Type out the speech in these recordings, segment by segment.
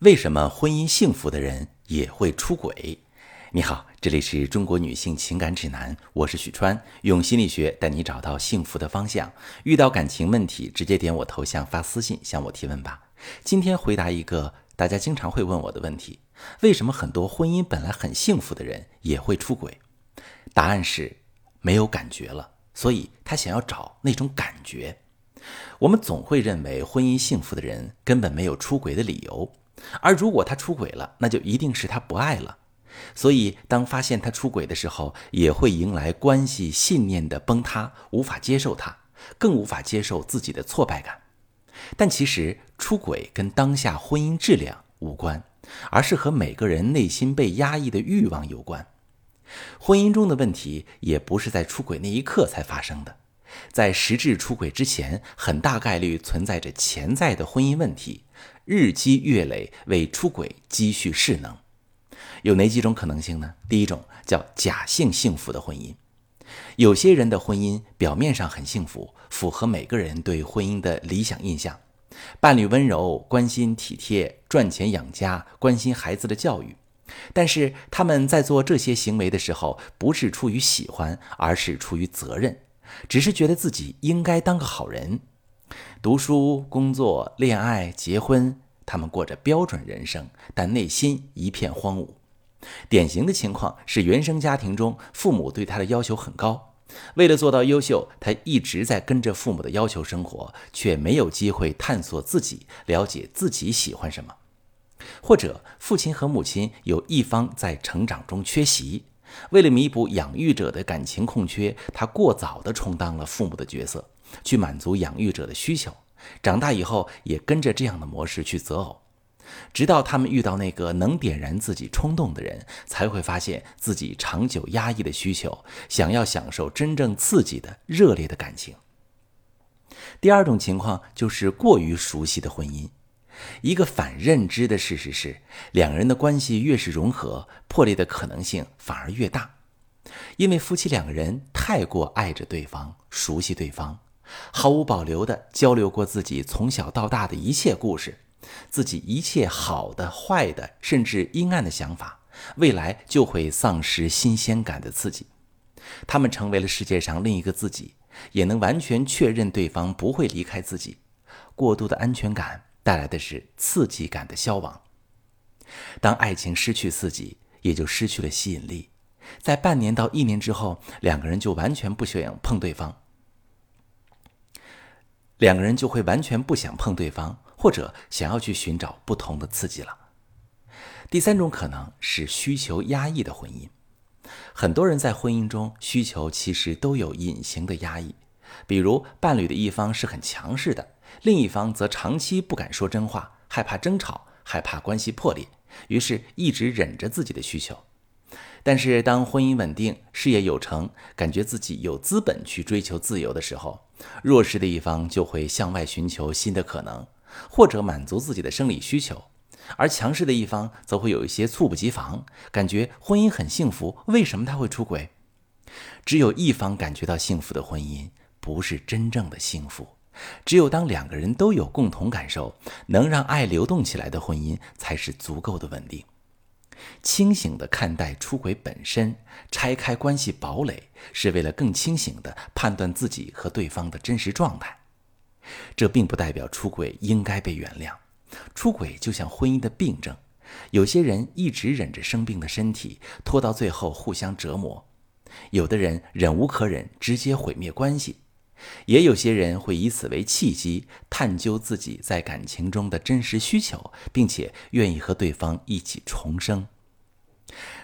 为什么婚姻幸福的人也会出轨？你好，这里是中国女性情感指南，我是许川，用心理学带你找到幸福的方向。遇到感情问题，直接点我头像发私信向我提问吧。今天回答一个大家经常会问我的问题：为什么很多婚姻本来很幸福的人也会出轨？答案是没有感觉了，所以他想要找那种感觉。我们总会认为婚姻幸福的人根本没有出轨的理由。而如果他出轨了，那就一定是他不爱了。所以，当发现他出轨的时候，也会迎来关系信念的崩塌，无法接受他，更无法接受自己的挫败感。但其实，出轨跟当下婚姻质量无关，而是和每个人内心被压抑的欲望有关。婚姻中的问题也不是在出轨那一刻才发生的，在实质出轨之前，很大概率存在着潜在的婚姻问题。日积月累为出轨积蓄势能，有哪几种可能性呢？第一种叫假性幸福的婚姻，有些人的婚姻表面上很幸福，符合每个人对婚姻的理想印象，伴侣温柔、关心、体贴，赚钱养家，关心孩子的教育。但是他们在做这些行为的时候，不是出于喜欢，而是出于责任，只是觉得自己应该当个好人。读书、工作、恋爱、结婚，他们过着标准人生，但内心一片荒芜。典型的情况是，原生家庭中父母对他的要求很高，为了做到优秀，他一直在跟着父母的要求生活，却没有机会探索自己，了解自己喜欢什么。或者，父亲和母亲有一方在成长中缺席，为了弥补养育者的感情空缺，他过早地充当了父母的角色。去满足养育者的需求，长大以后也跟着这样的模式去择偶，直到他们遇到那个能点燃自己冲动的人，才会发现自己长久压抑的需求，想要享受真正刺激的热烈的感情。第二种情况就是过于熟悉的婚姻，一个反认知的事实是，两个人的关系越是融合，破裂的可能性反而越大，因为夫妻两个人太过爱着对方，熟悉对方。毫无保留地交流过自己从小到大的一切故事，自己一切好的、坏的，甚至阴暗的想法，未来就会丧失新鲜感的刺激。他们成为了世界上另一个自己，也能完全确认对方不会离开自己。过度的安全感带来的是刺激感的消亡。当爱情失去刺激，也就失去了吸引力。在半年到一年之后，两个人就完全不想碰对方。两个人就会完全不想碰对方，或者想要去寻找不同的刺激了。第三种可能是需求压抑的婚姻，很多人在婚姻中需求其实都有隐形的压抑，比如伴侣的一方是很强势的，另一方则长期不敢说真话，害怕争吵，害怕关系破裂，于是一直忍着自己的需求。但是，当婚姻稳定、事业有成，感觉自己有资本去追求自由的时候，弱势的一方就会向外寻求新的可能，或者满足自己的生理需求；而强势的一方则会有一些猝不及防，感觉婚姻很幸福，为什么他会出轨？只有一方感觉到幸福的婚姻，不是真正的幸福；只有当两个人都有共同感受，能让爱流动起来的婚姻，才是足够的稳定。清醒地看待出轨本身，拆开关系堡垒，是为了更清醒地判断自己和对方的真实状态。这并不代表出轨应该被原谅。出轨就像婚姻的病症，有些人一直忍着生病的身体，拖到最后互相折磨；有的人忍无可忍，直接毁灭关系；也有些人会以此为契机，探究自己在感情中的真实需求，并且愿意和对方一起重生。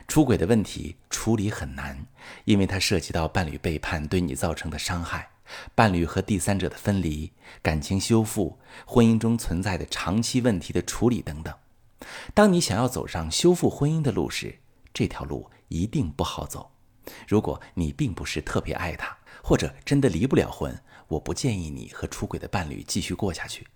出轨的问题处理很难，因为它涉及到伴侣背叛对你造成的伤害，伴侣和第三者的分离、感情修复、婚姻中存在的长期问题的处理等等。当你想要走上修复婚姻的路时，这条路一定不好走。如果你并不是特别爱他，或者真的离不了婚，我不建议你和出轨的伴侣继续过下去。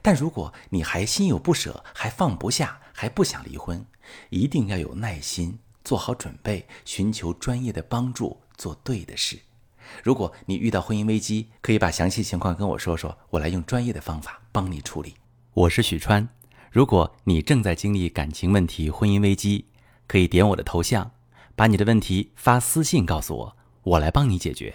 但如果你还心有不舍，还放不下，还不想离婚，一定要有耐心，做好准备，寻求专业的帮助，做对的事。如果你遇到婚姻危机，可以把详细情况跟我说说，我来用专业的方法帮你处理。我是许川。如果你正在经历感情问题、婚姻危机，可以点我的头像，把你的问题发私信告诉我，我来帮你解决。